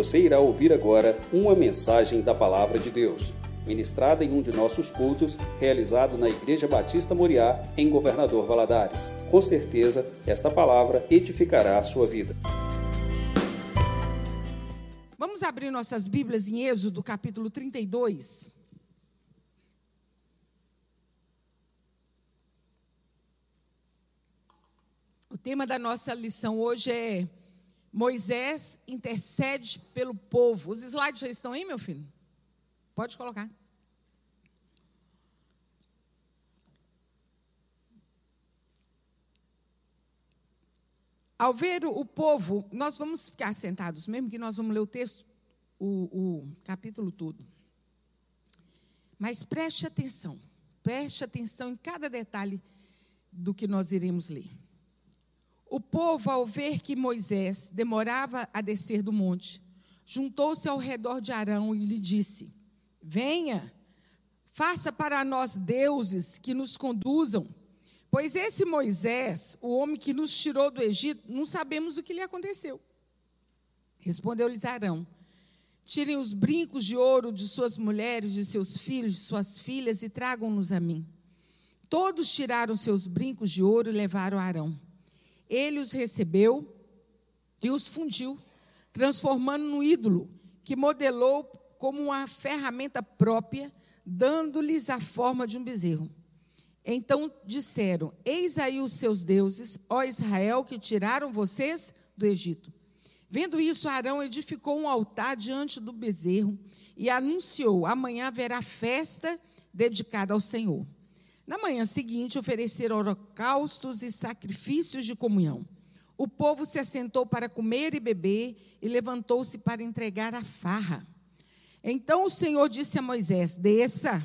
Você irá ouvir agora uma mensagem da Palavra de Deus, ministrada em um de nossos cultos, realizado na Igreja Batista Moriá, em Governador Valadares. Com certeza, esta palavra edificará a sua vida. Vamos abrir nossas Bíblias em Êxodo, capítulo 32. O tema da nossa lição hoje é Moisés intercede pelo povo. Os slides já estão aí, meu filho? Pode colocar. Ao ver o povo, nós vamos ficar sentados, mesmo que nós vamos ler o texto, o, o capítulo todo. Mas preste atenção, preste atenção em cada detalhe do que nós iremos ler. O povo, ao ver que Moisés demorava a descer do monte, juntou-se ao redor de Arão e lhe disse: Venha, faça para nós deuses que nos conduzam. Pois esse Moisés, o homem que nos tirou do Egito, não sabemos o que lhe aconteceu. Respondeu-lhes Arão: Tirem os brincos de ouro de suas mulheres, de seus filhos, de suas filhas e tragam-nos a mim. Todos tiraram seus brincos de ouro e levaram a Arão. Ele os recebeu e os fundiu, transformando no ídolo, que modelou como uma ferramenta própria, dando-lhes a forma de um bezerro. Então disseram: Eis aí os seus deuses, ó Israel, que tiraram vocês do Egito. Vendo isso, Arão edificou um altar diante do bezerro e anunciou: Amanhã haverá festa dedicada ao Senhor. Na manhã seguinte, ofereceram holocaustos e sacrifícios de comunhão. O povo se assentou para comer e beber e levantou-se para entregar a farra. Então o Senhor disse a Moisés: Desça,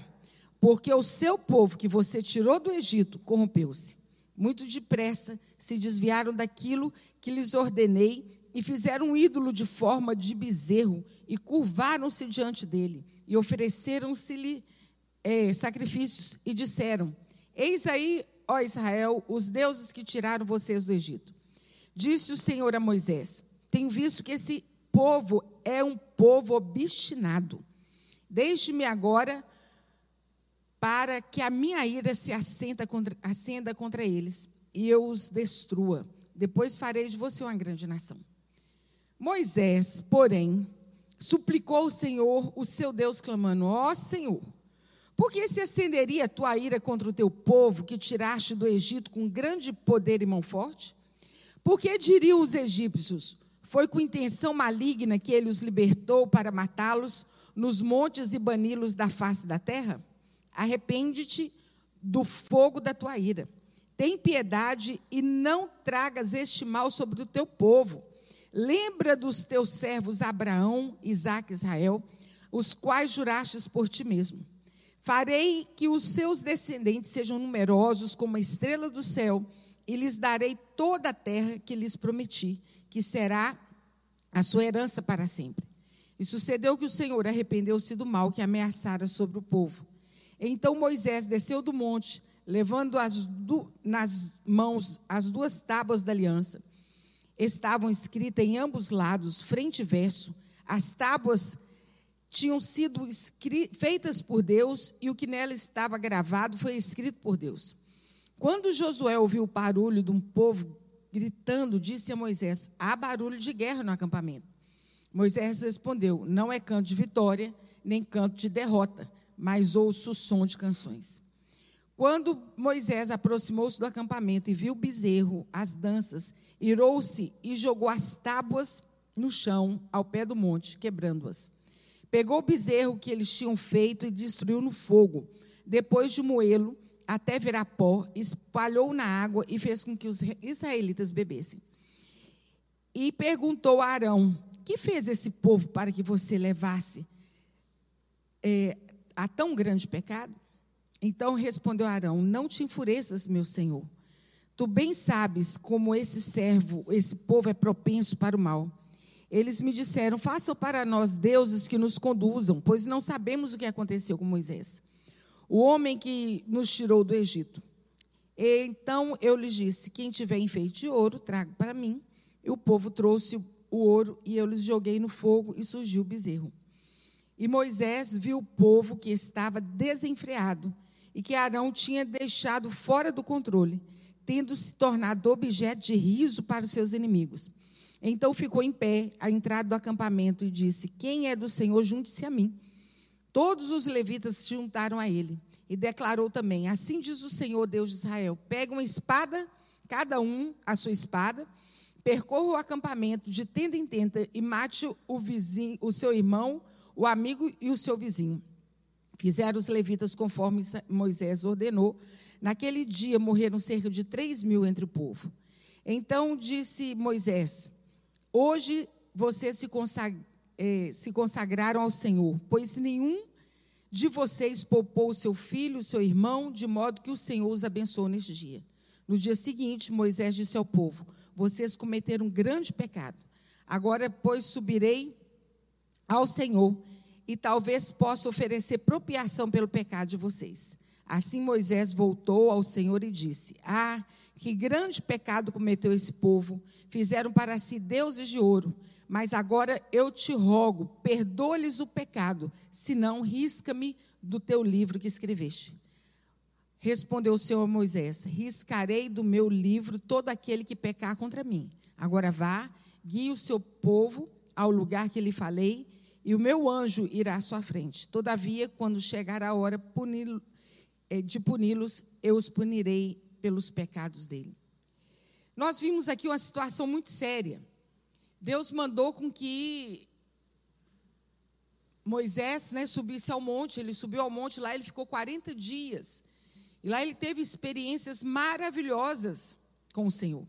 porque o seu povo que você tirou do Egito corrompeu-se. Muito depressa se desviaram daquilo que lhes ordenei e fizeram um ídolo de forma de bezerro e curvaram-se diante dele e ofereceram-se-lhe é, sacrifícios e disseram: Eis aí, ó Israel, os deuses que tiraram vocês do Egito. Disse o Senhor a Moisés: Tenho visto que esse povo é um povo obstinado. Deixe-me agora para que a minha ira se assenta contra, acenda contra eles e eu os destrua. Depois farei de você uma grande nação. Moisés, porém, suplicou ao Senhor, o seu Deus, clamando: Ó Senhor, por que se acenderia a tua ira contra o teu povo que tiraste do Egito com grande poder e mão forte? Porque diriam os egípcios: Foi com intenção maligna que ele os libertou para matá-los nos montes e bani-los da face da terra? Arrepende-te do fogo da tua ira. Tem piedade e não tragas este mal sobre o teu povo. Lembra dos teus servos Abraão, Isaque e Israel, os quais jurastes por ti mesmo Farei que os seus descendentes sejam numerosos como a estrela do céu, e lhes darei toda a terra que lhes prometi, que será a sua herança para sempre. E sucedeu que o Senhor arrependeu-se do mal que ameaçara sobre o povo. Então Moisés desceu do monte, levando du nas mãos as duas tábuas da aliança. Estavam escritas em ambos lados, frente e verso, as tábuas tinham sido feitas por Deus e o que nela estava gravado foi escrito por Deus. Quando Josué ouviu o barulho de um povo gritando, disse a Moisés: Há barulho de guerra no acampamento. Moisés respondeu: Não é canto de vitória, nem canto de derrota, mas ouço o som de canções. Quando Moisés aproximou-se do acampamento e viu o bezerro, as danças, irou-se e jogou as tábuas no chão, ao pé do monte, quebrando-as. Pegou o bezerro que eles tinham feito e destruiu no fogo. Depois de moê-lo até virar pó, espalhou na água e fez com que os israelitas bebessem. E perguntou a Arão: Que fez esse povo para que você levasse é, a tão grande pecado? Então respondeu Arão: Não te enfureças, meu senhor. Tu bem sabes como esse servo, esse povo é propenso para o mal. Eles me disseram: façam para nós deuses que nos conduzam, pois não sabemos o que aconteceu com Moisés, o homem que nos tirou do Egito. Então eu lhes disse: quem tiver enfeite de ouro, traga para mim. E o povo trouxe o ouro e eu lhes joguei no fogo e surgiu o bezerro. E Moisés viu o povo que estava desenfreado e que Arão tinha deixado fora do controle, tendo se tornado objeto de riso para os seus inimigos. Então ficou em pé à entrada do acampamento e disse: Quem é do Senhor, junte-se a mim. Todos os levitas se juntaram a ele e declarou também: Assim diz o Senhor Deus de Israel: Pega uma espada, cada um a sua espada, percorra o acampamento de tenda em tenda e mate o vizinho, o seu irmão, o amigo e o seu vizinho. Fizeram os levitas conforme Moisés ordenou. Naquele dia morreram cerca de três mil entre o povo. Então disse Moisés: Hoje vocês se, consag eh, se consagraram ao Senhor, pois nenhum de vocês poupou seu filho, seu irmão, de modo que o Senhor os abençoou neste dia. No dia seguinte, Moisés disse ao povo: Vocês cometeram um grande pecado. Agora, pois, subirei ao Senhor e talvez possa oferecer propiação pelo pecado de vocês. Assim Moisés voltou ao Senhor e disse: Ah, que grande pecado cometeu esse povo! Fizeram para si deuses de ouro mas agora eu te rogo, perdoa-lhes o pecado, senão risca-me do teu livro que escreveste. Respondeu o Senhor a Moisés: Riscarei do meu livro todo aquele que pecar contra mim. Agora vá, guie o seu povo ao lugar que lhe falei, e o meu anjo irá à sua frente. Todavia, quando chegar a hora eh, de puni-los, eu os punirei pelos pecados dele. Nós vimos aqui uma situação muito séria. Deus mandou com que Moisés né, subisse ao monte. Ele subiu ao monte, lá ele ficou 40 dias. E lá ele teve experiências maravilhosas com o Senhor.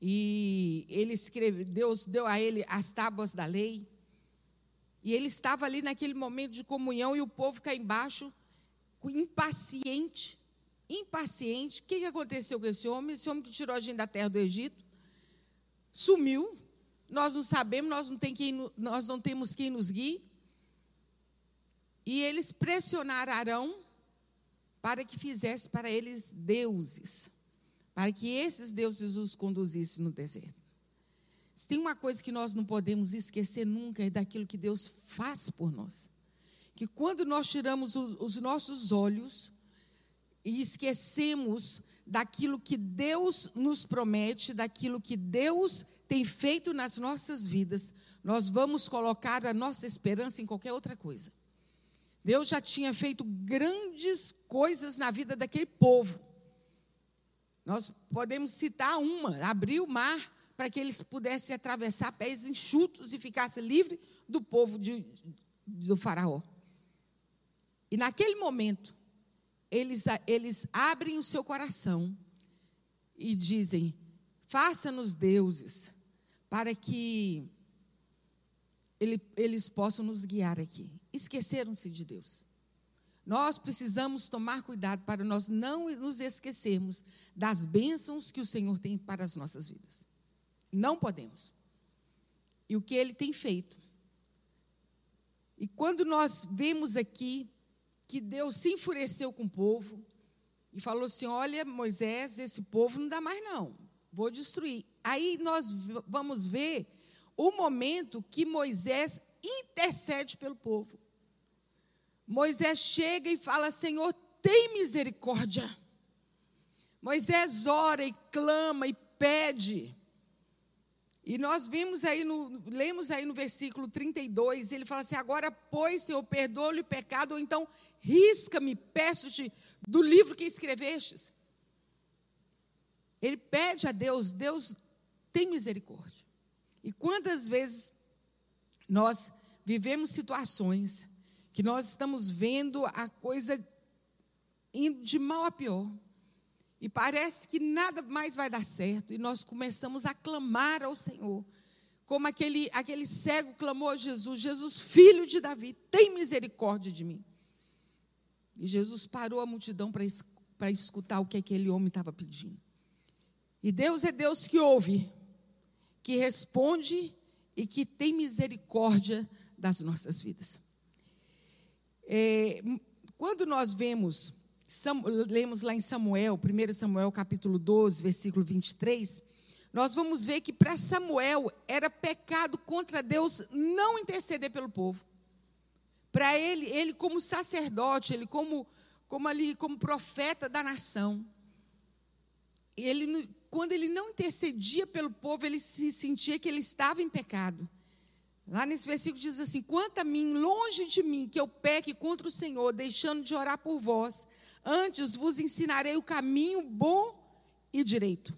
E ele escreve, Deus deu a ele as tábuas da lei. E ele estava ali naquele momento de comunhão e o povo cá embaixo, impaciente, impaciente. O que aconteceu com esse homem? Esse homem que tirou a gente da terra do Egito sumiu. Nós não sabemos, nós não, tem quem, nós não temos quem nos guie. E eles pressionaram Arão para que fizesse para eles deuses, para que esses deuses os conduzissem no deserto. Se tem uma coisa que nós não podemos esquecer nunca é daquilo que Deus faz por nós. Que quando nós tiramos os, os nossos olhos e esquecemos daquilo que Deus nos promete, daquilo que Deus tem feito nas nossas vidas, nós vamos colocar a nossa esperança em qualquer outra coisa. Deus já tinha feito grandes coisas na vida daquele povo. Nós podemos citar uma: abrir o mar para que eles pudessem atravessar pés enxutos e ficassem livres do povo de, do Faraó. E naquele momento, eles, eles abrem o seu coração e dizem: faça-nos deuses, para que ele, eles possam nos guiar aqui. Esqueceram-se de Deus. Nós precisamos tomar cuidado para nós não nos esquecermos das bênçãos que o Senhor tem para as nossas vidas. Não podemos. E o que ele tem feito. E quando nós vemos aqui que Deus se enfureceu com o povo e falou assim: Olha, Moisés, esse povo não dá mais, não, vou destruir. Aí nós vamos ver o momento que Moisés intercede pelo povo. Moisés chega e fala: Senhor, tem misericórdia. Moisés ora e clama e pede. E nós vimos aí no, lemos aí no versículo 32, ele fala assim: agora, pois, Senhor, perdoa-lhe o pecado, ou então risca-me, peço-te, do livro que escrevestes. Ele pede a Deus, Deus tem misericórdia. E quantas vezes nós vivemos situações que nós estamos vendo a coisa indo de mal a pior. E parece que nada mais vai dar certo. E nós começamos a clamar ao Senhor. Como aquele, aquele cego clamou a Jesus: Jesus, filho de Davi, tem misericórdia de mim. E Jesus parou a multidão para escutar o que aquele homem estava pedindo. E Deus é Deus que ouve, que responde e que tem misericórdia das nossas vidas. É, quando nós vemos, lemos lá em Samuel, 1 Samuel capítulo 12, versículo 23, nós vamos ver que para Samuel era pecado contra Deus não interceder pelo povo. Para ele, ele como sacerdote, ele como, como ali, como profeta da nação, ele, quando ele não intercedia pelo povo, ele se sentia que ele estava em pecado. Lá nesse versículo diz assim: Quanto a mim, longe de mim que eu peque contra o Senhor, deixando de orar por vós, antes vos ensinarei o caminho bom e direito.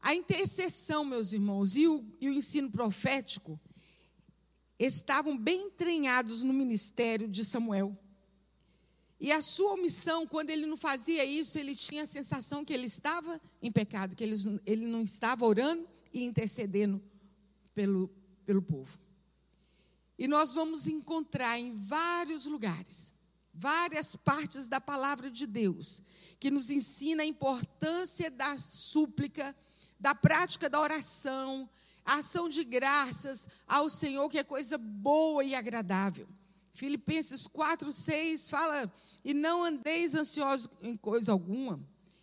A intercessão, meus irmãos, e o, e o ensino profético estavam bem entranhados no ministério de Samuel. E a sua omissão, quando ele não fazia isso, ele tinha a sensação que ele estava em pecado, que ele, ele não estava orando e intercedendo pelo, pelo povo. E nós vamos encontrar em vários lugares, várias partes da palavra de Deus, que nos ensina a importância da súplica, da prática da oração, ação de graças ao Senhor, que é coisa boa e agradável. Filipenses 4, 6 fala e não andeis ansiosos em coisa alguma.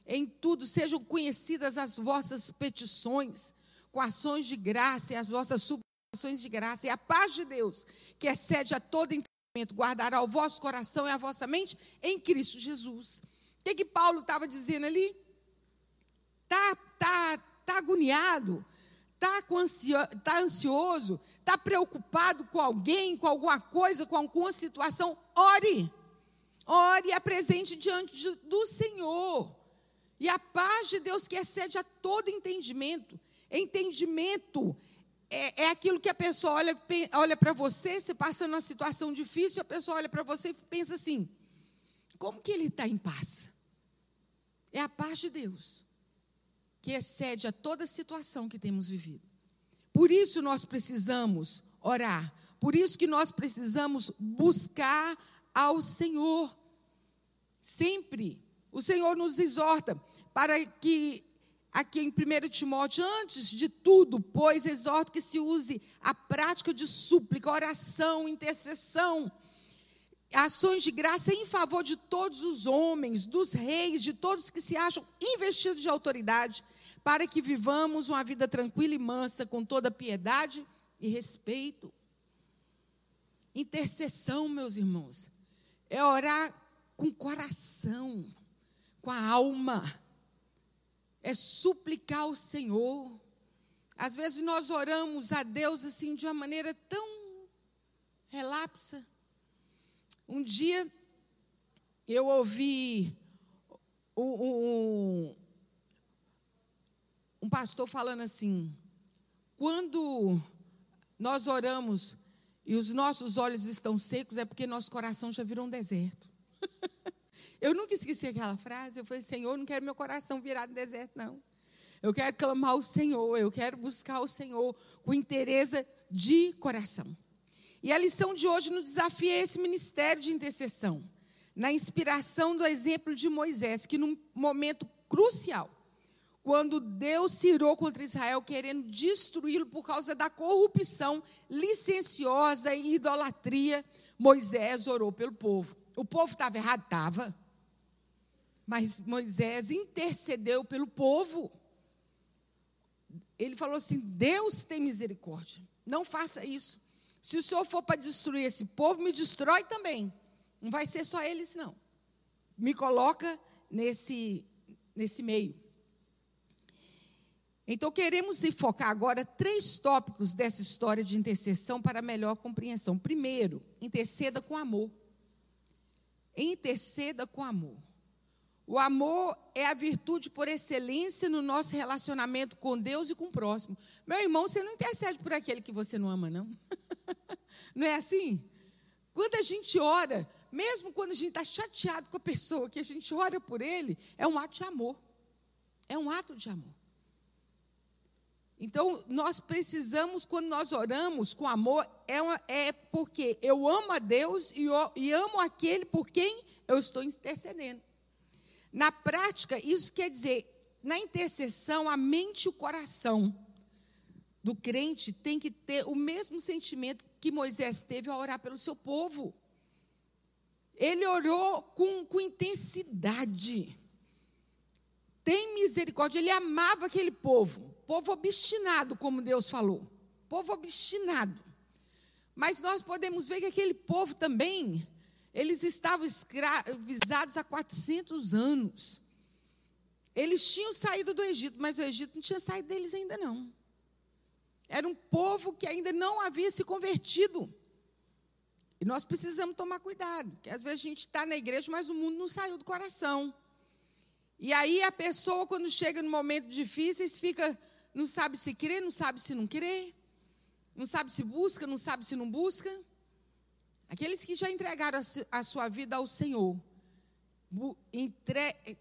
Em tudo sejam conhecidas as vossas petições, com ações de graça e as vossas suplicações de graça. E a paz de Deus, que excede a todo entendimento, guardará o vosso coração e a vossa mente em Cristo Jesus. O que, que Paulo estava dizendo ali? Está tá, tá agoniado, está ansio, tá ansioso, está preocupado com alguém, com alguma coisa, com alguma situação, ore. Ore e apresente diante do Senhor. E a paz de Deus que excede a todo entendimento. Entendimento é, é aquilo que a pessoa olha, olha para você, você passa numa situação difícil, a pessoa olha para você e pensa assim: como que ele está em paz? É a paz de Deus, que excede a toda situação que temos vivido. Por isso nós precisamos orar, por isso que nós precisamos buscar ao Senhor. Sempre. O Senhor nos exorta para que, aqui em 1 Timóteo, antes de tudo, pois exorto que se use a prática de súplica, oração, intercessão, ações de graça em favor de todos os homens, dos reis, de todos que se acham investidos de autoridade, para que vivamos uma vida tranquila e mansa, com toda piedade e respeito. Intercessão, meus irmãos, é orar com coração, com a alma, é suplicar ao Senhor. Às vezes nós oramos a Deus assim de uma maneira tão relapsa. Um dia eu ouvi um, um pastor falando assim: quando nós oramos e os nossos olhos estão secos, é porque nosso coração já virou um deserto. eu nunca esqueci aquela frase. Eu falei, Senhor, não quero meu coração virado deserto, não. Eu quero clamar ao Senhor, eu quero buscar o Senhor com interesse de coração. E a lição de hoje nos desafia esse ministério de intercessão, na inspiração do exemplo de Moisés, que num momento crucial, quando Deus se irou contra Israel, querendo destruí-lo por causa da corrupção licenciosa e idolatria, Moisés orou pelo povo. O povo estava errado? Estava. Mas Moisés intercedeu pelo povo. Ele falou assim: Deus tem misericórdia, não faça isso. Se o senhor for para destruir esse povo, me destrói também. Não vai ser só eles, não. Me coloca nesse, nesse meio. Então, queremos enfocar agora três tópicos dessa história de intercessão para melhor compreensão. Primeiro, interceda com amor. Interceda com amor. O amor é a virtude por excelência no nosso relacionamento com Deus e com o próximo. Meu irmão, você não intercede por aquele que você não ama, não? não é assim? Quando a gente ora, mesmo quando a gente está chateado com a pessoa, que a gente ora por ele, é um ato de amor. É um ato de amor. Então, nós precisamos, quando nós oramos com amor, é, uma, é porque eu amo a Deus e, e amo aquele por quem eu estou intercedendo. Na prática, isso quer dizer, na intercessão, a mente e o coração do crente tem que ter o mesmo sentimento que Moisés teve ao orar pelo seu povo. Ele orou com, com intensidade. tem misericórdia. Ele amava aquele povo, povo obstinado, como Deus falou, povo obstinado. Mas nós podemos ver que aquele povo também, eles estavam escravizados há 400 anos. Eles tinham saído do Egito, mas o Egito não tinha saído deles ainda não. Era um povo que ainda não havia se convertido. E nós precisamos tomar cuidado, porque às vezes a gente está na igreja, mas o mundo não saiu do coração. E aí a pessoa, quando chega no momento difíceis, fica, não sabe se crer, não sabe se não crer, não sabe se busca, não sabe se não busca. Aqueles que já entregaram a, sua vida ao Senhor,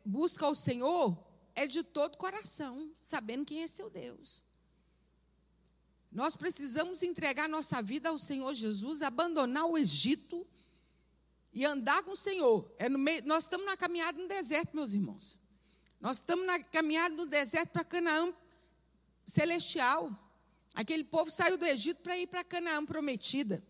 busca ao Senhor é de todo coração, sabendo quem é seu Deus. Nós precisamos entregar nossa vida ao Senhor Jesus, abandonar o Egito e andar com o Senhor. É meio, nós estamos na caminhada no deserto, meus irmãos. Nós estamos na caminhada no deserto para Canaã celestial. Aquele povo saiu do Egito para ir para Canaã prometida.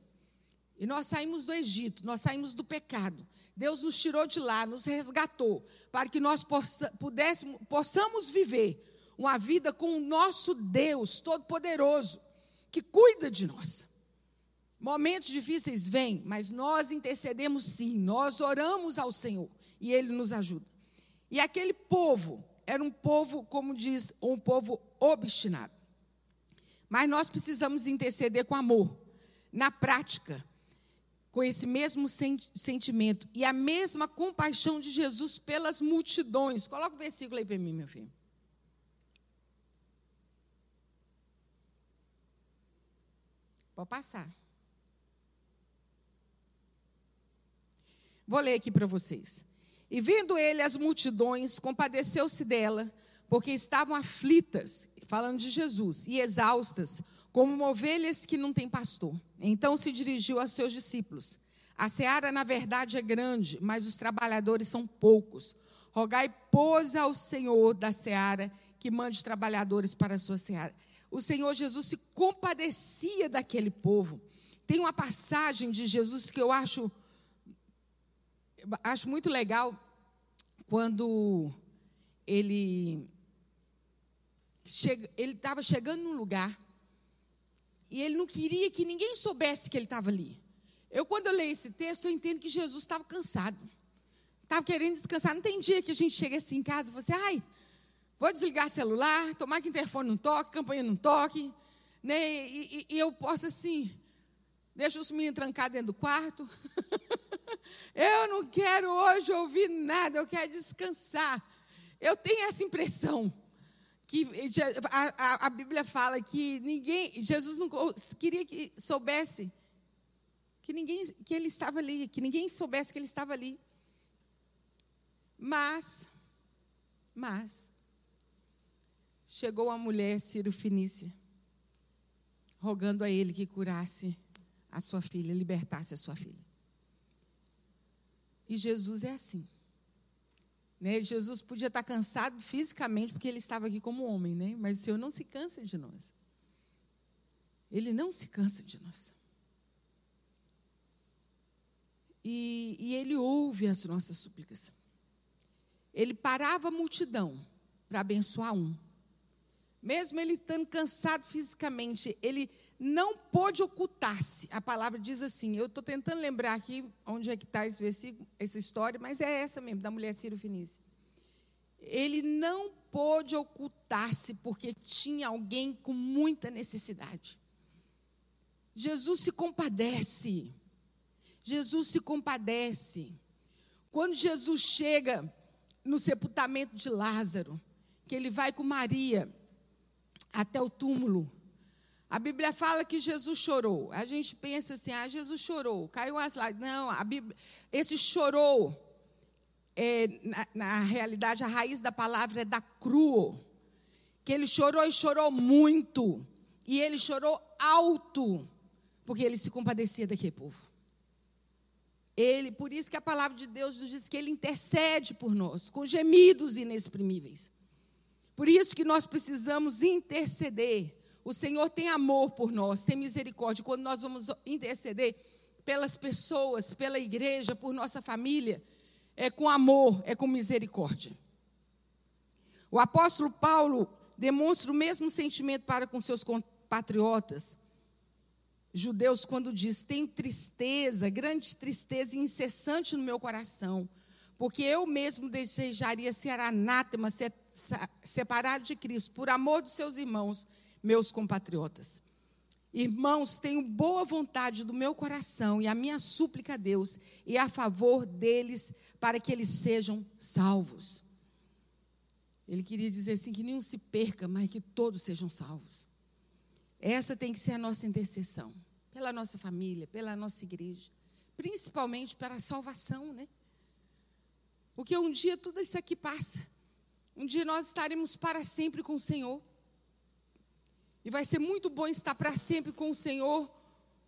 E nós saímos do Egito, nós saímos do pecado. Deus nos tirou de lá, nos resgatou, para que nós possa, pudéssemos, possamos viver uma vida com o nosso Deus Todo-Poderoso, que cuida de nós. Momentos difíceis vêm, mas nós intercedemos sim, nós oramos ao Senhor e Ele nos ajuda. E aquele povo era um povo, como diz, um povo obstinado. Mas nós precisamos interceder com amor, na prática, com esse mesmo sentimento e a mesma compaixão de Jesus pelas multidões. Coloca o versículo aí para mim, meu filho. Pode passar. Vou ler aqui para vocês. E vendo ele as multidões, compadeceu-se dela, porque estavam aflitas, falando de Jesus, e exaustas, como ovelhas que não têm pastor. Então se dirigiu a seus discípulos: A seara, na verdade, é grande, mas os trabalhadores são poucos. Rogai, pois, ao Senhor da seara que mande trabalhadores para a sua seara o Senhor Jesus se compadecia daquele povo. Tem uma passagem de Jesus que eu acho, acho muito legal, quando ele chega, ele estava chegando num lugar e ele não queria que ninguém soubesse que ele estava ali. Eu, quando eu leio esse texto, eu entendo que Jesus estava cansado. Estava querendo descansar. Não tem dia que a gente chega assim em casa e fala assim, ai, Vou desligar celular, tomar que interfone não toque, campanha não toque, né? E, e, e eu posso assim, deixa os meninos trancar dentro do quarto. eu não quero hoje ouvir nada, eu quero descansar. Eu tenho essa impressão que a, a, a, Bíblia fala que ninguém, Jesus não queria que soubesse que ninguém, que ele estava ali, que ninguém soubesse que ele estava ali. Mas, mas, chegou a mulher Ciro Finícia, rogando a ele que curasse a sua filha, libertasse a sua filha. E Jesus é assim. Né? Jesus podia estar cansado fisicamente, porque ele estava aqui como homem, né? mas o Senhor não se cansa de nós. Ele não se cansa de nós. E, e ele ouve as nossas súplicas. Ele parava a multidão para abençoar um mesmo ele estando cansado fisicamente, ele não pôde ocultar-se. A palavra diz assim, eu estou tentando lembrar aqui onde é que está esse versículo, essa história, mas é essa mesmo, da mulher Ciro Finícia. Ele não pôde ocultar-se porque tinha alguém com muita necessidade. Jesus se compadece. Jesus se compadece. Quando Jesus chega no sepultamento de Lázaro, que ele vai com Maria, até o túmulo. A Bíblia fala que Jesus chorou. A gente pensa assim, ah, Jesus chorou, caiu as lágrimas. Não, a Bíblia, esse chorou, é, na, na, realidade, a raiz da palavra é da cruo. Que ele chorou e chorou muito. E ele chorou alto, porque ele se compadecia daquele povo. Ele, por isso que a palavra de Deus nos diz que ele intercede por nós, com gemidos inexprimíveis. Por isso que nós precisamos interceder. O Senhor tem amor por nós, tem misericórdia. Quando nós vamos interceder pelas pessoas, pela igreja, por nossa família, é com amor, é com misericórdia. O apóstolo Paulo demonstra o mesmo sentimento para com seus compatriotas judeus quando diz: Tenho tristeza, grande tristeza incessante no meu coração, porque eu mesmo desejaria ser anátema, ser separado de Cristo, por amor dos seus irmãos, meus compatriotas. Irmãos, tenho boa vontade do meu coração e a minha súplica a Deus e a favor deles para que eles sejam salvos. Ele queria dizer assim: que nenhum se perca, mas que todos sejam salvos. Essa tem que ser a nossa intercessão, pela nossa família, pela nossa igreja, principalmente para a salvação, né? Porque um dia tudo isso aqui passa. Um dia nós estaremos para sempre com o Senhor. E vai ser muito bom estar para sempre com o Senhor,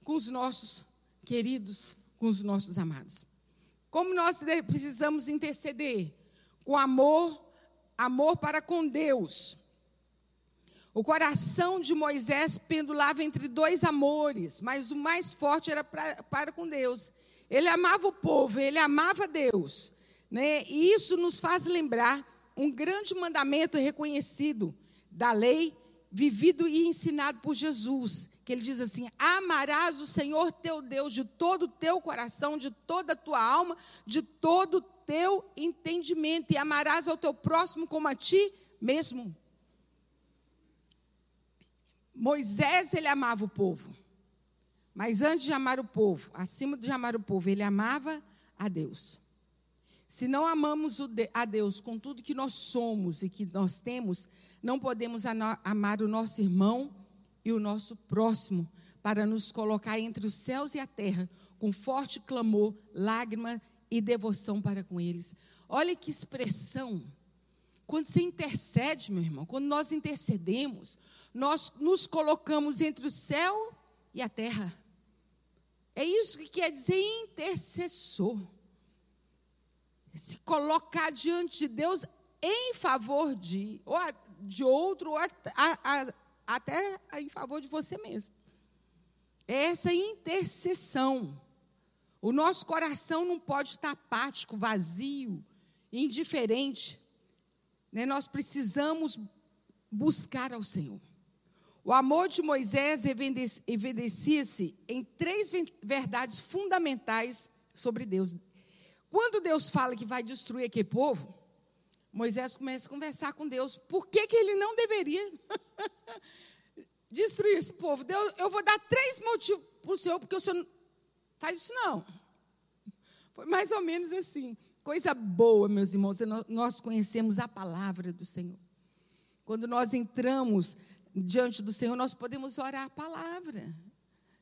com os nossos queridos, com os nossos amados. Como nós precisamos interceder? Com amor, amor para com Deus. O coração de Moisés pendulava entre dois amores, mas o mais forte era pra, para com Deus. Ele amava o povo, ele amava Deus. Né? E isso nos faz lembrar um grande mandamento reconhecido da lei, vivido e ensinado por Jesus, que ele diz assim: Amarás o Senhor teu Deus de todo o teu coração, de toda a tua alma, de todo o teu entendimento, e amarás ao teu próximo como a ti mesmo. Moisés, ele amava o povo. Mas antes de amar o povo, acima de amar o povo, ele amava a Deus. Se não amamos a Deus com tudo que nós somos e que nós temos, não podemos amar o nosso irmão e o nosso próximo, para nos colocar entre os céus e a terra, com forte clamor, lágrima e devoção para com eles. Olha que expressão. Quando você intercede, meu irmão, quando nós intercedemos, nós nos colocamos entre o céu e a terra. É isso que quer dizer intercessor. Se colocar diante de Deus em favor de, ou de outro, ou até em favor de você mesmo. É essa intercessão. O nosso coração não pode estar apático, vazio, indiferente. Né? Nós precisamos buscar ao Senhor. O amor de Moisés evidencia-se em três verdades fundamentais sobre Deus. Quando Deus fala que vai destruir aquele povo, Moisés começa a conversar com Deus. Por que, que ele não deveria destruir esse povo? Deus, eu vou dar três motivos para o Senhor, porque o Senhor Faz isso não. Foi mais ou menos assim. Coisa boa, meus irmãos, nós conhecemos a palavra do Senhor. Quando nós entramos diante do Senhor, nós podemos orar a palavra.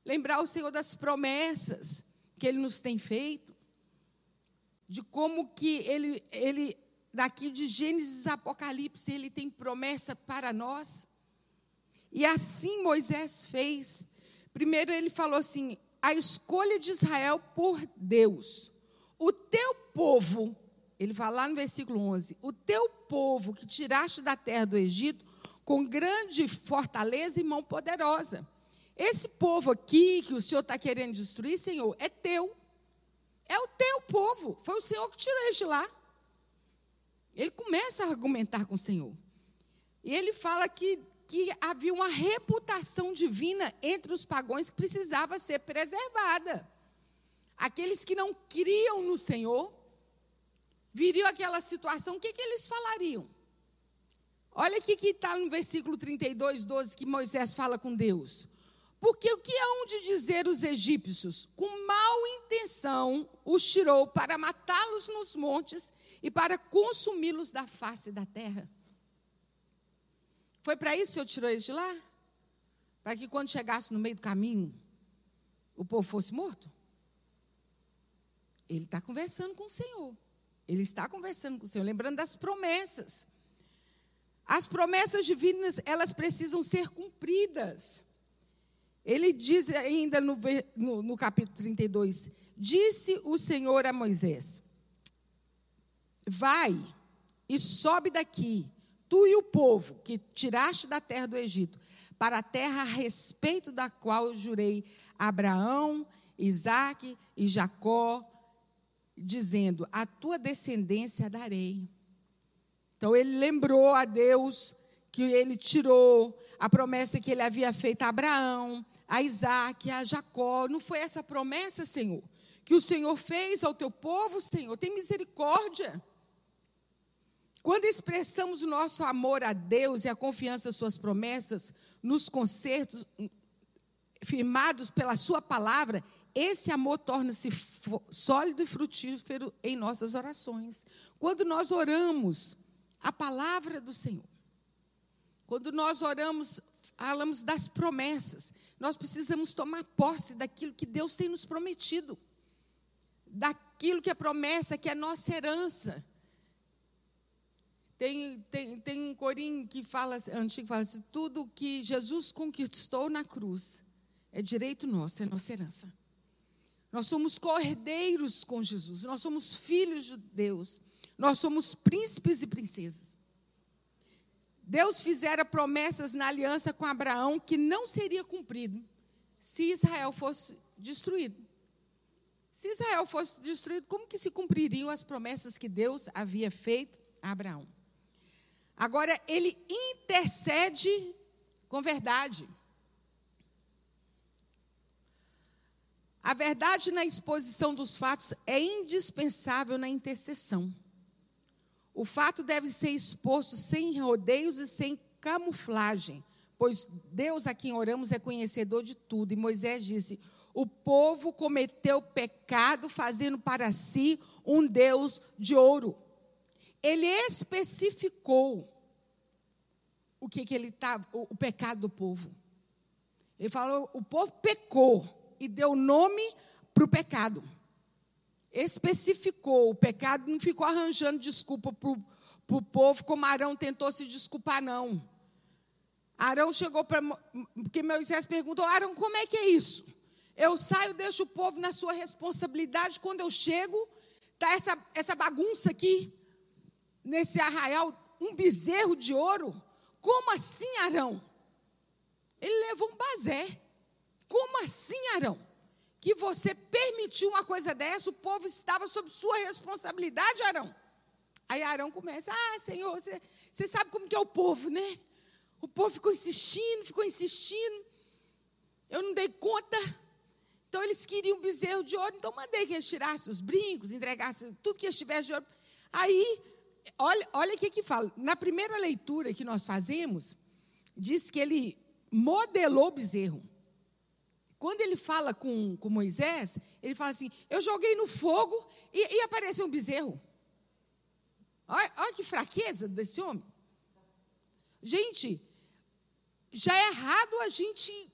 Lembrar o Senhor das promessas que Ele nos tem feito. De como que Ele, ele daqui de Gênesis Apocalipse, Ele tem promessa para nós. E assim Moisés fez. Primeiro ele falou assim: a escolha de Israel por Deus. O teu povo, ele fala lá no versículo 11: o teu povo que tiraste da terra do Egito com grande fortaleza e mão poderosa. Esse povo aqui que o Senhor está querendo destruir, Senhor, é teu. É o teu povo. Foi o Senhor que tirou eles de lá. Ele começa a argumentar com o Senhor. E ele fala que que havia uma reputação divina entre os pagãos que precisava ser preservada. Aqueles que não criam no Senhor, viriam aquela situação, o que, que eles falariam? Olha aqui que está no versículo 32, 12, que Moisés fala com Deus. Porque o que hão de dizer os egípcios? Com mal intenção os tirou para matá-los nos montes e para consumi-los da face da terra. Foi para isso que Senhor tirou eles de lá? Para que quando chegasse no meio do caminho, o povo fosse morto? Ele está conversando com o Senhor. Ele está conversando com o Senhor, lembrando das promessas. As promessas divinas, elas precisam ser cumpridas. Ele diz ainda no, no, no capítulo 32: Disse o Senhor a Moisés: Vai e sobe daqui, tu e o povo que tiraste da terra do Egito, para a terra a respeito da qual eu jurei a Abraão, Isaque e Jacó, dizendo: A tua descendência darei. Então ele lembrou a Deus que ele tirou a promessa que ele havia feito a Abraão, a Isaac, a Jacó. Não foi essa promessa, Senhor, que o Senhor fez ao teu povo, Senhor? Tem misericórdia. Quando expressamos o nosso amor a Deus e a confiança em suas promessas, nos concertos firmados pela sua palavra, esse amor torna-se sólido e frutífero em nossas orações. Quando nós oramos a palavra do Senhor, quando nós oramos, falamos das promessas, nós precisamos tomar posse daquilo que Deus tem nos prometido, daquilo que é promessa, que é nossa herança. Tem, tem, tem um corinho que fala, antigo fala assim, tudo que Jesus conquistou na cruz é direito nosso, é nossa herança. Nós somos cordeiros com Jesus, nós somos filhos de Deus, nós somos príncipes e princesas. Deus fizera promessas na aliança com Abraão que não seria cumprido se Israel fosse destruído. Se Israel fosse destruído, como que se cumpririam as promessas que Deus havia feito a Abraão? Agora, ele intercede com verdade. A verdade na exposição dos fatos é indispensável na intercessão. O fato deve ser exposto sem rodeios e sem camuflagem, pois Deus a quem oramos é conhecedor de tudo. E Moisés disse: O povo cometeu pecado, fazendo para si um Deus de ouro. Ele especificou o que, que ele tá, o, o pecado do povo. Ele falou: o povo pecou e deu nome para o pecado. Especificou o pecado, não ficou arranjando desculpa para o povo, como Arão tentou se desculpar, não. Arão chegou para. Porque Moisés perguntou: Arão, como é que é isso? Eu saio, deixo o povo na sua responsabilidade. Quando eu chego, está essa, essa bagunça aqui, nesse arraial, um bezerro de ouro. Como assim, Arão? Ele levou um bazé. Como assim, Arão? Que você permitiu uma coisa dessa, o povo estava sob sua responsabilidade, Arão. Aí Arão começa, ah, Senhor, você, você sabe como que é o povo, né? O povo ficou insistindo, ficou insistindo. Eu não dei conta. Então eles queriam um bezerro de ouro, então mandei que eles tirassem os brincos, entregassem tudo que eles tivessem de ouro. Aí, olha, olha o que que fala. Na primeira leitura que nós fazemos, diz que ele modelou o bezerro. Quando ele fala com, com Moisés, ele fala assim: Eu joguei no fogo e, e apareceu um bezerro. Olha, olha que fraqueza desse homem. Gente, já é errado a gente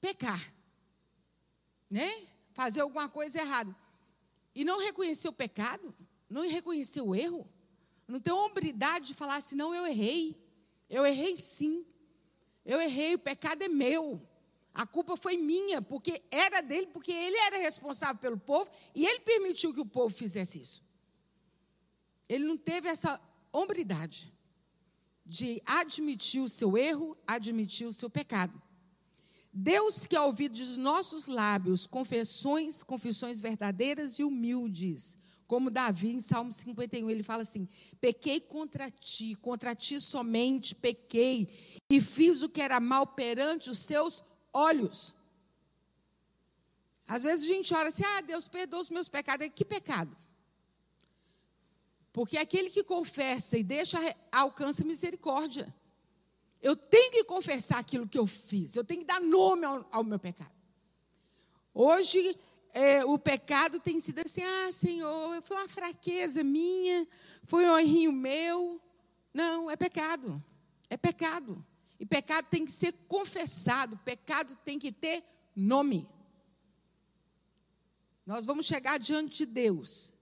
pecar, né? Fazer alguma coisa errada. E não reconhecer o pecado, não reconhecer o erro, não ter hombridade de falar assim: não, eu errei. Eu errei sim. Eu errei, o pecado é meu. A culpa foi minha, porque era dele, porque ele era responsável pelo povo e ele permitiu que o povo fizesse isso. Ele não teve essa hombridade de admitir o seu erro, admitir o seu pecado. Deus que ao ouvir dos nossos lábios confissões, confissões verdadeiras e humildes, como Davi em Salmo 51, ele fala assim: pequei contra ti, contra ti somente pequei, e fiz o que era mal perante os seus olhos. Às vezes a gente ora assim: ah, Deus perdoa os meus pecados. Que pecado? Porque aquele que confessa e deixa alcança misericórdia. Eu tenho que confessar aquilo que eu fiz, eu tenho que dar nome ao, ao meu pecado. Hoje, é, o pecado tem sido assim: ah, Senhor, foi uma fraqueza minha, foi um errinho meu. Não, é pecado. É pecado. E pecado tem que ser confessado, pecado tem que ter nome. Nós vamos chegar diante de Deus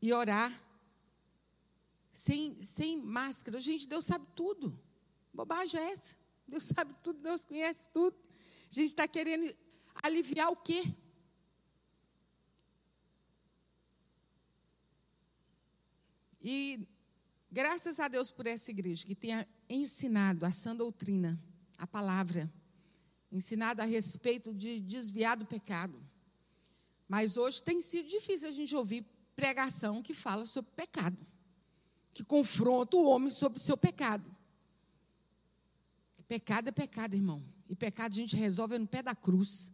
e orar sem, sem máscara. Gente, Deus sabe tudo. Bobagem é essa. Deus sabe tudo, Deus conhece tudo. A gente está querendo aliviar o quê? E graças a Deus por essa igreja que tenha ensinado a sã doutrina, a palavra, ensinado a respeito de desviar do pecado. Mas hoje tem sido difícil a gente ouvir pregação que fala sobre pecado. que confronta o homem sobre o seu pecado. Pecado é pecado, irmão. E pecado a gente resolve no pé da cruz.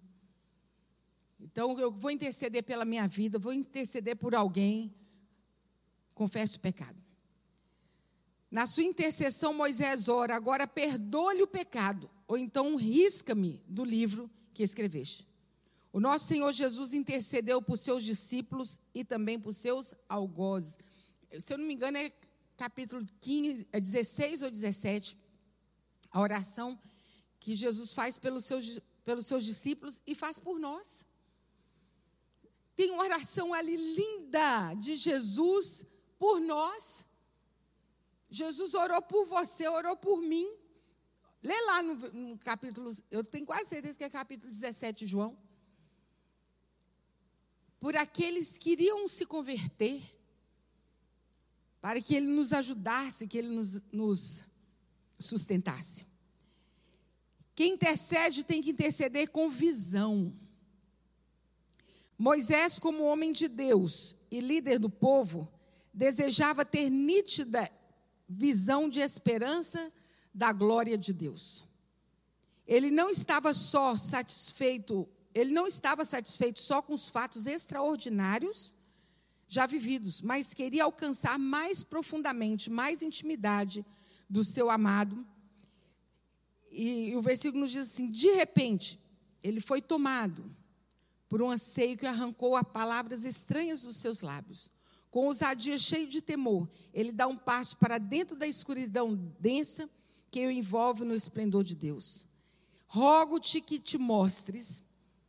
Então eu vou interceder pela minha vida, vou interceder por alguém. Confesso o pecado. Na sua intercessão, Moisés ora: agora perdoe-lhe o pecado, ou então risca-me do livro que escreveste. O nosso Senhor Jesus intercedeu por seus discípulos e também por seus algozes. Se eu não me engano, é capítulo 15, é 16 ou 17, a oração que Jesus faz pelos seus, pelos seus discípulos e faz por nós. Tem uma oração ali linda de Jesus por nós. Jesus orou por você, orou por mim. Lê lá no, no, capítulo, eu tenho quase certeza que é capítulo 17 de João. Por aqueles que iriam se converter, para que Ele nos ajudasse, que Ele nos, nos sustentasse. Quem intercede tem que interceder com visão. Moisés, como homem de Deus e líder do povo, desejava ter nítida visão de esperança da glória de Deus. Ele não estava só satisfeito, ele não estava satisfeito só com os fatos extraordinários já vividos, mas queria alcançar mais profundamente, mais intimidade do seu amado. E, o versículo nos diz assim: de repente, ele foi tomado por um anseio que arrancou as palavras estranhas dos seus lábios. Com ousadia, cheio de temor, ele dá um passo para dentro da escuridão densa que o envolve no esplendor de Deus. Rogo-te que te mostres,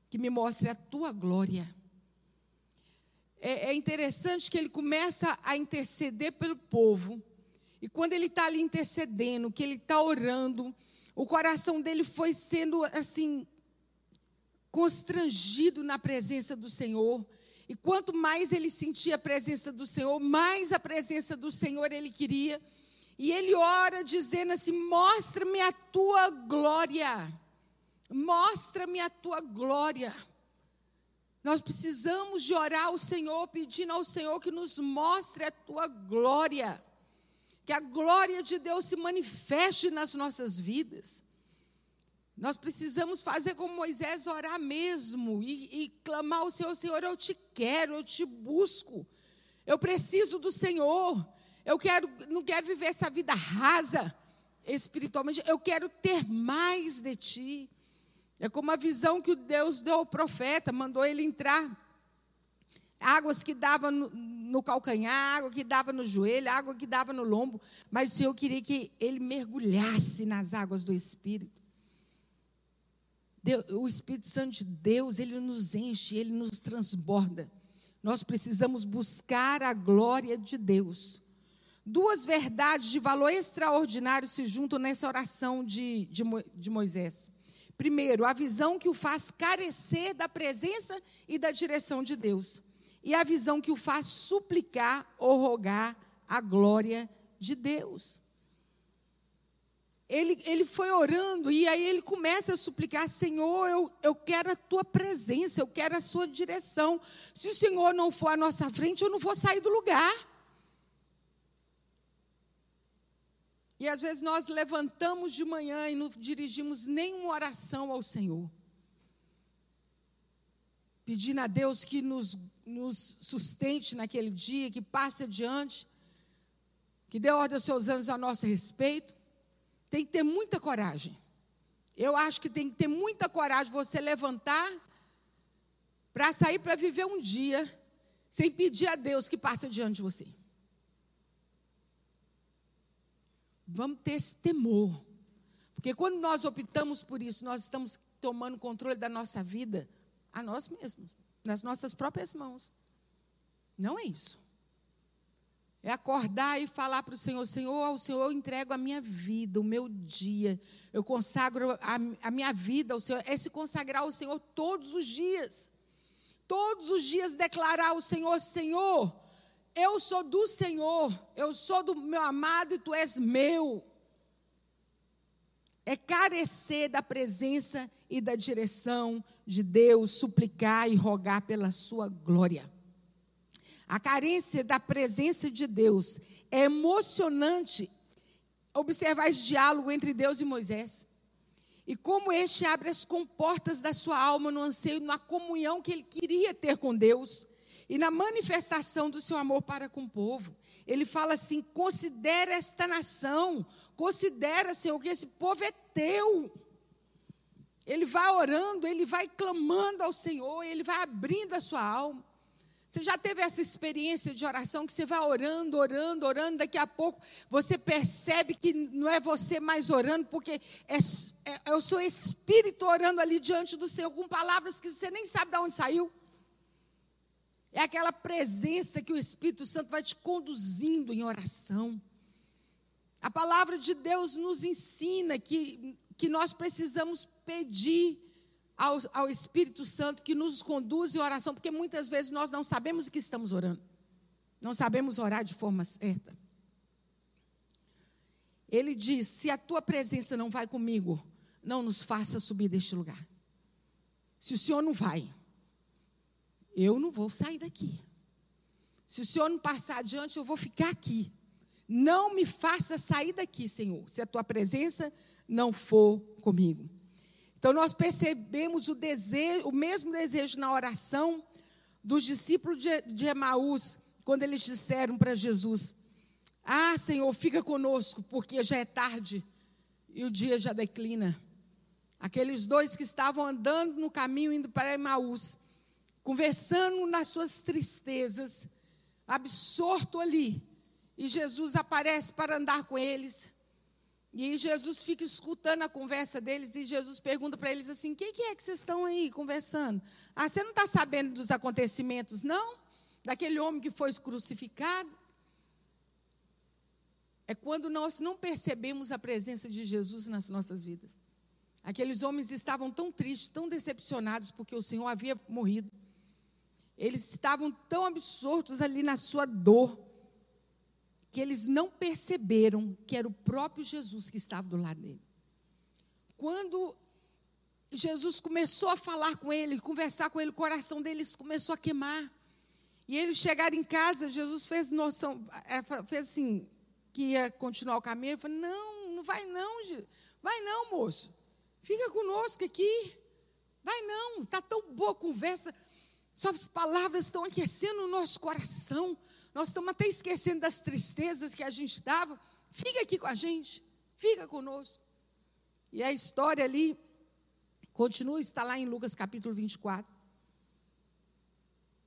que me mostre a tua glória. É, é interessante que ele começa a interceder pelo povo, e quando ele está ali intercedendo, que ele está orando, o coração dele foi sendo assim constrangido na presença do Senhor. E quanto mais ele sentia a presença do Senhor, mais a presença do Senhor ele queria. E ele ora dizendo assim: Mostra-me a tua glória. Mostra-me a tua glória. Nós precisamos de orar ao Senhor, pedindo ao Senhor que nos mostre a tua glória. Que a glória de Deus se manifeste nas nossas vidas. Nós precisamos fazer como Moisés, orar mesmo e, e clamar ao Senhor: Senhor, eu te quero, eu te busco. Eu preciso do Senhor. Eu quero, não quero viver essa vida rasa espiritualmente. Eu quero ter mais de ti. É como a visão que Deus deu ao profeta, mandou ele entrar. Águas que dava no, no calcanhar, água que dava no joelho, água que dava no lombo. Mas o Senhor queria que ele mergulhasse nas águas do Espírito. Deus, o Espírito Santo de Deus, ele nos enche, ele nos transborda. Nós precisamos buscar a glória de Deus. Duas verdades de valor extraordinário se juntam nessa oração de, de, de Moisés. Primeiro, a visão que o faz carecer da presença e da direção de Deus. E a visão que o faz suplicar ou rogar a glória de Deus. Ele, ele foi orando e aí ele começa a suplicar: Senhor, eu, eu quero a tua presença, eu quero a sua direção. Se o Senhor não for à nossa frente, eu não vou sair do lugar. E às vezes nós levantamos de manhã e não dirigimos nenhuma oração ao Senhor. Pedindo a Deus que nos, nos sustente naquele dia, que passe adiante, que dê ordem aos seus anos a nosso respeito. Tem que ter muita coragem. Eu acho que tem que ter muita coragem você levantar para sair para viver um dia sem pedir a Deus que passe diante de você. Vamos ter esse temor. Porque quando nós optamos por isso, nós estamos tomando controle da nossa vida a nós mesmos, nas nossas próprias mãos. Não é isso. É acordar e falar para o Senhor: Senhor, ao Senhor eu entrego a minha vida, o meu dia. Eu consagro a, a minha vida ao Senhor. É se consagrar ao Senhor todos os dias. Todos os dias declarar ao Senhor: Senhor, eu sou do Senhor, eu sou do meu amado e tu és meu. É carecer da presença e da direção de Deus, suplicar e rogar pela sua glória. A carência da presença de Deus. É emocionante observar esse diálogo entre Deus e Moisés. E como este abre as comportas da sua alma no anseio, na comunhão que ele queria ter com Deus e na manifestação do seu amor para com o povo. Ele fala assim: considera esta nação, considera, Senhor, que esse povo é teu. Ele vai orando, ele vai clamando ao Senhor, ele vai abrindo a sua alma. Você já teve essa experiência de oração que você vai orando, orando, orando, daqui a pouco você percebe que não é você mais orando, porque é, é, é o seu espírito orando ali diante do Senhor com palavras que você nem sabe de onde saiu. É aquela presença que o Espírito Santo vai te conduzindo em oração. A palavra de Deus nos ensina que, que nós precisamos pedir ao, ao Espírito Santo que nos conduz em oração, porque muitas vezes nós não sabemos o que estamos orando, não sabemos orar de forma certa. Ele diz: se a tua presença não vai comigo, não nos faça subir deste lugar. Se o Senhor não vai, eu não vou sair daqui. Se o Senhor não passar adiante, eu vou ficar aqui. Não me faça sair daqui, Senhor, se a tua presença não for comigo. Então nós percebemos o desejo, o mesmo desejo na oração dos discípulos de, de Emaús, quando eles disseram para Jesus: Ah, Senhor, fica conosco, porque já é tarde e o dia já declina. Aqueles dois que estavam andando no caminho indo para Emaús, conversando nas suas tristezas, absorto ali, e Jesus aparece para andar com eles. E Jesus fica escutando a conversa deles e Jesus pergunta para eles assim: o que, que, é que vocês estão aí conversando? Ah, você não está sabendo dos acontecimentos, não? Daquele homem que foi crucificado? É quando nós não percebemos a presença de Jesus nas nossas vidas. Aqueles homens estavam tão tristes, tão decepcionados, porque o Senhor havia morrido. Eles estavam tão absortos ali na sua dor que eles não perceberam que era o próprio Jesus que estava do lado dele. Quando Jesus começou a falar com ele, conversar com ele, o coração deles começou a queimar. E eles chegaram em casa, Jesus fez noção, é, fez assim, que ia continuar o caminho. Ele falou: Não, não vai não, vai não, moço. Fica conosco aqui. Vai não, está tão boa a conversa. Suas palavras estão aquecendo o nosso coração. Nós estamos até esquecendo das tristezas que a gente dava. Fica aqui com a gente, fica conosco. E a história ali continua, está lá em Lucas capítulo 24.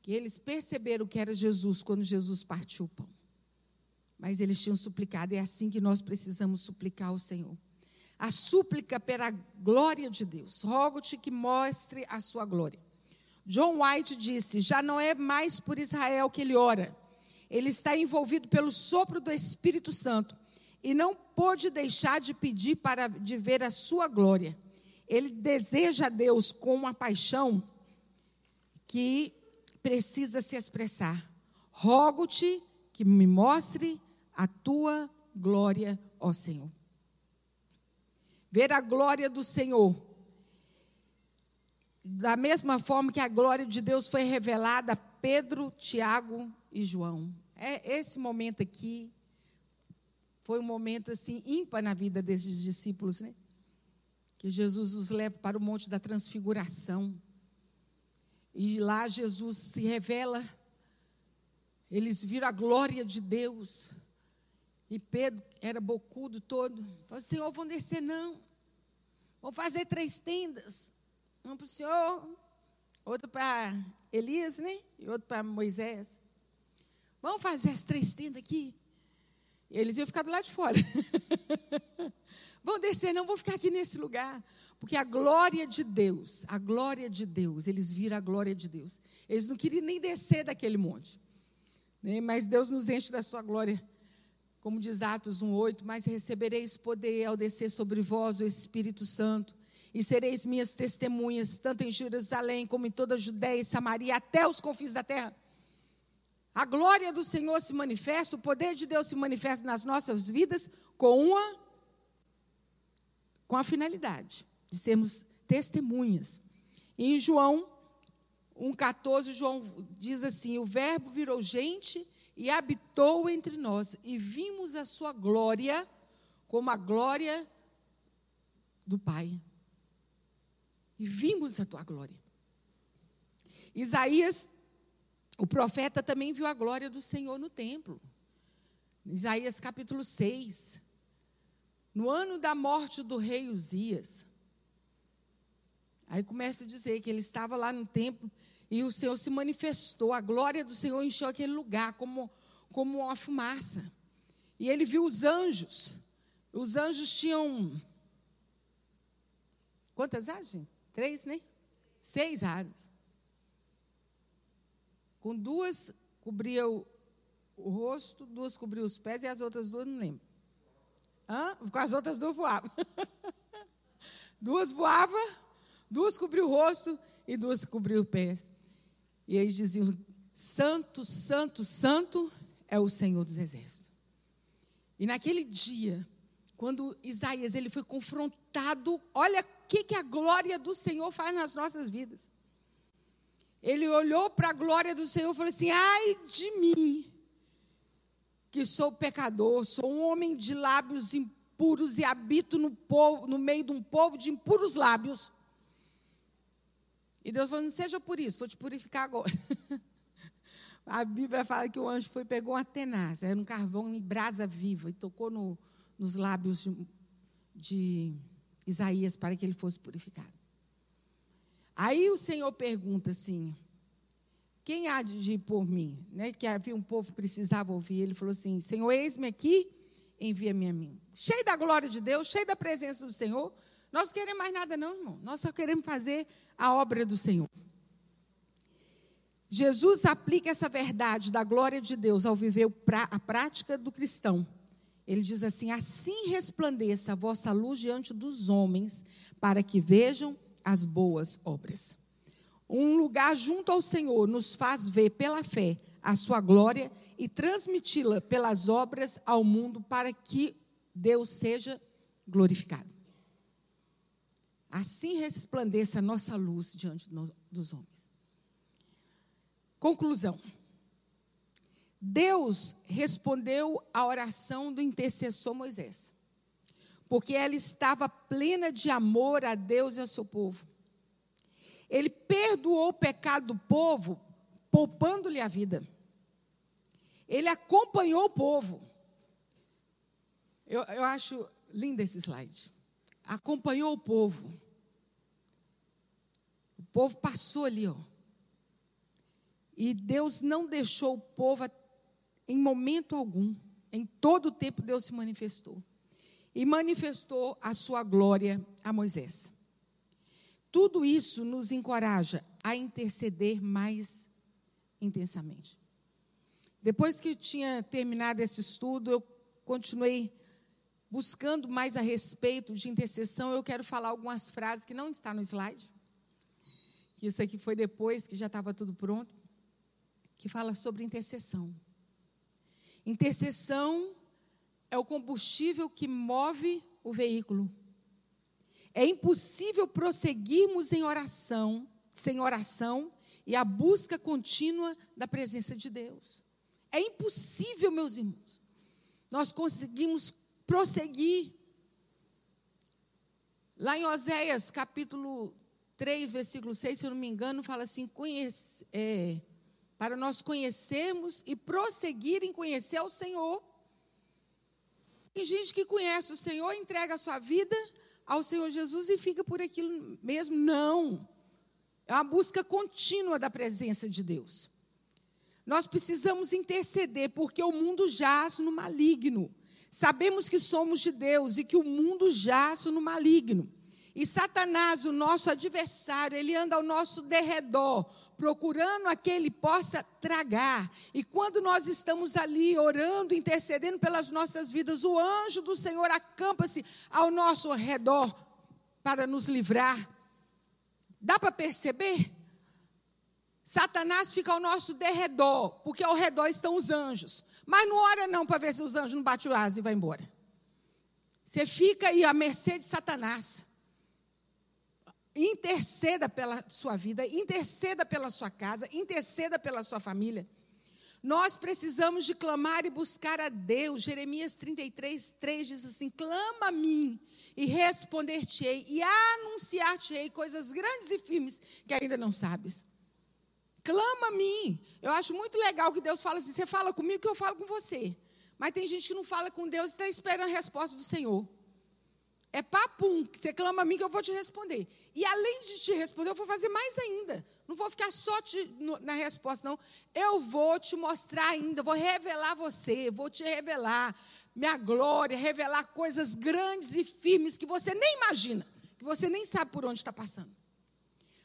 Que eles perceberam que era Jesus quando Jesus partiu o pão. Mas eles tinham suplicado, é assim que nós precisamos suplicar ao Senhor. A súplica pela glória de Deus. Rogo-te que mostre a sua glória. John White disse: já não é mais por Israel que ele ora, ele está envolvido pelo sopro do Espírito Santo e não pôde deixar de pedir para de ver a sua glória. Ele deseja a Deus com uma paixão que precisa se expressar. Rogo-te que me mostre a tua glória, ó Senhor. Ver a glória do Senhor. Da mesma forma que a glória de Deus foi revelada Pedro, Tiago e João. É, esse momento aqui foi um momento assim ímpar na vida desses discípulos, né? Que Jesus os leva para o Monte da Transfiguração. E lá Jesus se revela. Eles viram a glória de Deus. E Pedro era bocudo todo. Falou, Senhor, vão descer não. Vão fazer três tendas. Um para o Senhor, outro para Elias, né? E outro para Moisés. Vamos fazer as três tendas aqui? Eles iam ficar do lado de fora. vão descer, não vou ficar aqui nesse lugar. Porque a glória de Deus, a glória de Deus, eles viram a glória de Deus. Eles não queriam nem descer daquele monte. Né? Mas Deus nos enche da sua glória. Como diz Atos 1,8: Mas recebereis poder ao descer sobre vós o Espírito Santo, e sereis minhas testemunhas, tanto em Jerusalém como em toda a Judéia e Samaria, até os confins da terra. A glória do Senhor se manifesta, o poder de Deus se manifesta nas nossas vidas com uma com a finalidade de sermos testemunhas. E em João 1,14, João diz assim: O Verbo virou gente e habitou entre nós, e vimos a sua glória como a glória do Pai. E vimos a tua glória. Isaías, o profeta, também viu a glória do Senhor no templo. Isaías capítulo 6. No ano da morte do rei Uzias. Aí começa a dizer que ele estava lá no templo e o Senhor se manifestou, a glória do Senhor encheu aquele lugar como, como uma fumaça. E ele viu os anjos. Os anjos tinham. Quantas asas? Três, né? Seis asas. Com duas cobria o, o rosto, duas cobriam os pés e as outras duas não lembro. Hã? Com as outras duas voavam. duas voavam, duas cobriam o rosto e duas cobriam os pés. E eles diziam: Santo, Santo, Santo é o Senhor dos Exércitos. E naquele dia, quando Isaías ele foi confrontado, olha que, que a glória do Senhor faz nas nossas vidas. Ele olhou para a glória do Senhor e falou assim: ai de mim, que sou pecador, sou um homem de lábios impuros e habito no, povo, no meio de um povo de impuros lábios. E Deus falou: não seja por isso, vou te purificar agora. A Bíblia fala que o anjo foi pegou uma tenaz, era um carvão em brasa viva, e tocou no, nos lábios de, de Isaías para que ele fosse purificado. Aí o Senhor pergunta assim: quem há de ir por mim? Né? Que havia um povo que precisava ouvir. Ele falou assim: Senhor, eis-me aqui, envia-me a mim. Cheio da glória de Deus, cheio da presença do Senhor. Nós não queremos mais nada, não, irmão. Nós só queremos fazer a obra do Senhor. Jesus aplica essa verdade da glória de Deus ao viver a prática do cristão. Ele diz assim: Assim resplandeça a vossa luz diante dos homens, para que vejam as boas obras. Um lugar junto ao Senhor nos faz ver pela fé a sua glória e transmiti-la pelas obras ao mundo para que Deus seja glorificado. Assim resplandeça a nossa luz diante dos homens. Conclusão. Deus respondeu à oração do intercessor Moisés, porque ela estava plena de amor a Deus e ao seu povo. Ele perdoou o pecado do povo, poupando-lhe a vida. Ele acompanhou o povo. Eu, eu acho lindo esse slide acompanhou o povo. O povo passou ali, ó. E Deus não deixou o povo em momento algum. Em todo o tempo Deus se manifestou. E manifestou a sua glória a Moisés. Tudo isso nos encoraja a interceder mais intensamente. Depois que tinha terminado esse estudo, eu continuei buscando mais a respeito de intercessão, eu quero falar algumas frases que não estão no slide. Isso aqui foi depois que já estava tudo pronto, que fala sobre intercessão. Intercessão é o combustível que move o veículo. É impossível prosseguirmos em oração, sem oração e a busca contínua da presença de Deus. É impossível, meus irmãos. Nós conseguimos prosseguir. Lá em Oséias, capítulo 3, versículo 6, se eu não me engano, fala assim: conhece, é, para nós conhecermos e prosseguir em conhecer ao Senhor. Tem gente que conhece o Senhor, entrega a sua vida ao Senhor Jesus e fica por aquilo mesmo. Não. É uma busca contínua da presença de Deus. Nós precisamos interceder, porque o mundo jaz no maligno. Sabemos que somos de Deus e que o mundo jaz no maligno. E Satanás, o nosso adversário, ele anda ao nosso derredor, procurando a quem ele possa tragar. E quando nós estamos ali orando, intercedendo pelas nossas vidas, o anjo do Senhor acampa-se ao nosso redor para nos livrar. Dá para perceber? Satanás fica ao nosso derredor, porque ao redor estão os anjos. Mas não ora não para ver se os anjos não batem o asa e vai embora. Você fica aí à mercê de Satanás. Interceda pela sua vida, interceda pela sua casa, interceda pela sua família. Nós precisamos de clamar e buscar a Deus. Jeremias 33, 3 diz assim: clama a mim e responder-te-ei e anunciar-te-ei coisas grandes e firmes que ainda não sabes. Clama a mim. Eu acho muito legal que Deus fala assim: você fala comigo que eu falo com você. Mas tem gente que não fala com Deus e está esperando a resposta do Senhor. É papum, que você clama a mim que eu vou te responder. E além de te responder, eu vou fazer mais ainda. Não vou ficar só te, no, na resposta, não. Eu vou te mostrar ainda, vou revelar você, vou te revelar minha glória, revelar coisas grandes e firmes que você nem imagina, que você nem sabe por onde está passando.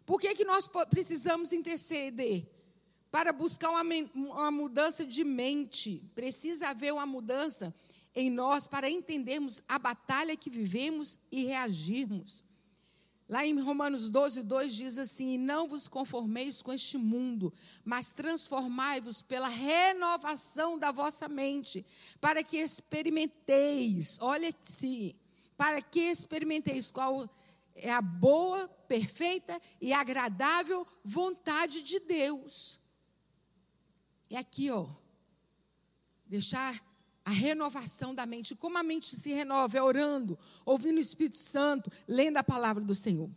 Por que, que nós precisamos interceder? Para buscar uma, uma mudança de mente. Precisa haver uma mudança em nós para entendermos a batalha que vivemos e reagirmos. Lá em Romanos 12, 2 diz assim: Não vos conformeis com este mundo, mas transformai-vos pela renovação da vossa mente, para que experimenteis, olha-se, para que experimenteis qual é a boa, perfeita e agradável vontade de Deus. E aqui, ó, deixar a renovação da mente. Como a mente se renova? É orando, ouvindo o Espírito Santo, lendo a palavra do Senhor.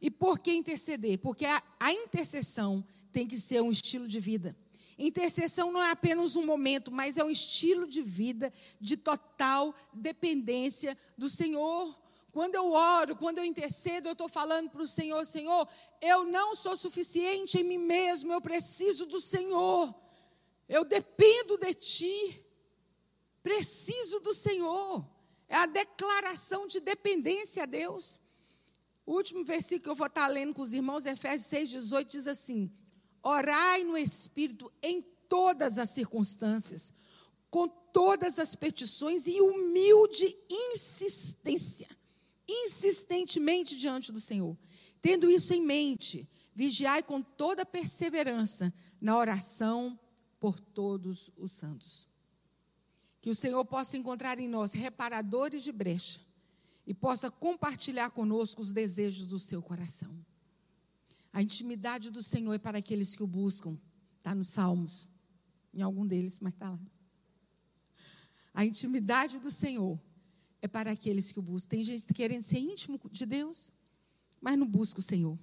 E por que interceder? Porque a, a intercessão tem que ser um estilo de vida. Intercessão não é apenas um momento, mas é um estilo de vida de total dependência do Senhor. Quando eu oro, quando eu intercedo, eu estou falando para o Senhor: Senhor, eu não sou suficiente em mim mesmo, eu preciso do Senhor, eu dependo de Ti. Preciso do Senhor. É a declaração de dependência a Deus. O último versículo que eu vou estar lendo com os irmãos, Efésios 6, 18, diz assim: Orai no Espírito em todas as circunstâncias, com todas as petições e humilde insistência, insistentemente diante do Senhor. Tendo isso em mente, vigiai com toda perseverança na oração por todos os santos. Que o Senhor possa encontrar em nós reparadores de brecha e possa compartilhar conosco os desejos do seu coração. A intimidade do Senhor é para aqueles que o buscam. Está nos Salmos, em algum deles, mas está lá. A intimidade do Senhor é para aqueles que o buscam. Tem gente querendo ser íntimo de Deus, mas não busca o Senhor.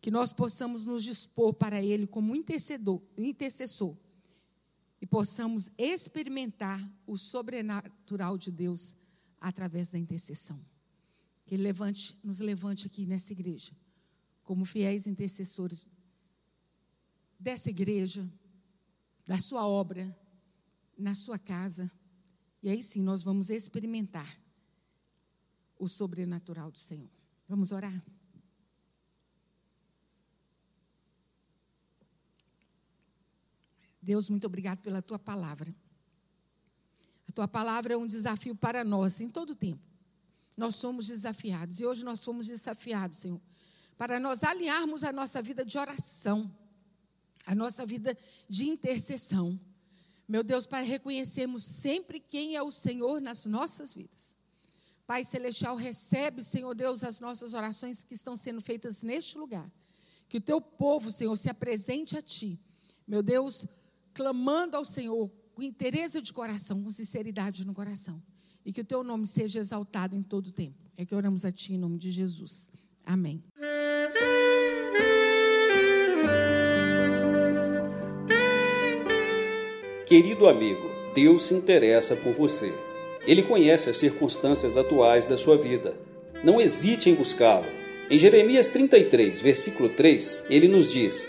Que nós possamos nos dispor para Ele como intercedor, intercessor e possamos experimentar o sobrenatural de Deus através da intercessão. Que Ele levante, nos levante aqui nessa igreja, como fiéis intercessores dessa igreja, da sua obra, na sua casa. E aí sim nós vamos experimentar o sobrenatural do Senhor. Vamos orar? Deus, muito obrigado pela tua palavra. A tua palavra é um desafio para nós em todo tempo. Nós somos desafiados e hoje nós fomos desafiados, Senhor, para nós alinharmos a nossa vida de oração, a nossa vida de intercessão. Meu Deus, para reconhecermos sempre quem é o Senhor nas nossas vidas. Pai Celestial, recebe, Senhor Deus, as nossas orações que estão sendo feitas neste lugar. Que o teu povo, Senhor, se apresente a Ti. Meu Deus, clamando ao Senhor com interesse de coração, com sinceridade no coração. E que o teu nome seja exaltado em todo o tempo. É que oramos a ti em nome de Jesus. Amém. Querido amigo, Deus se interessa por você. Ele conhece as circunstâncias atuais da sua vida. Não hesite em buscá-lo. Em Jeremias 33, versículo 3, ele nos diz: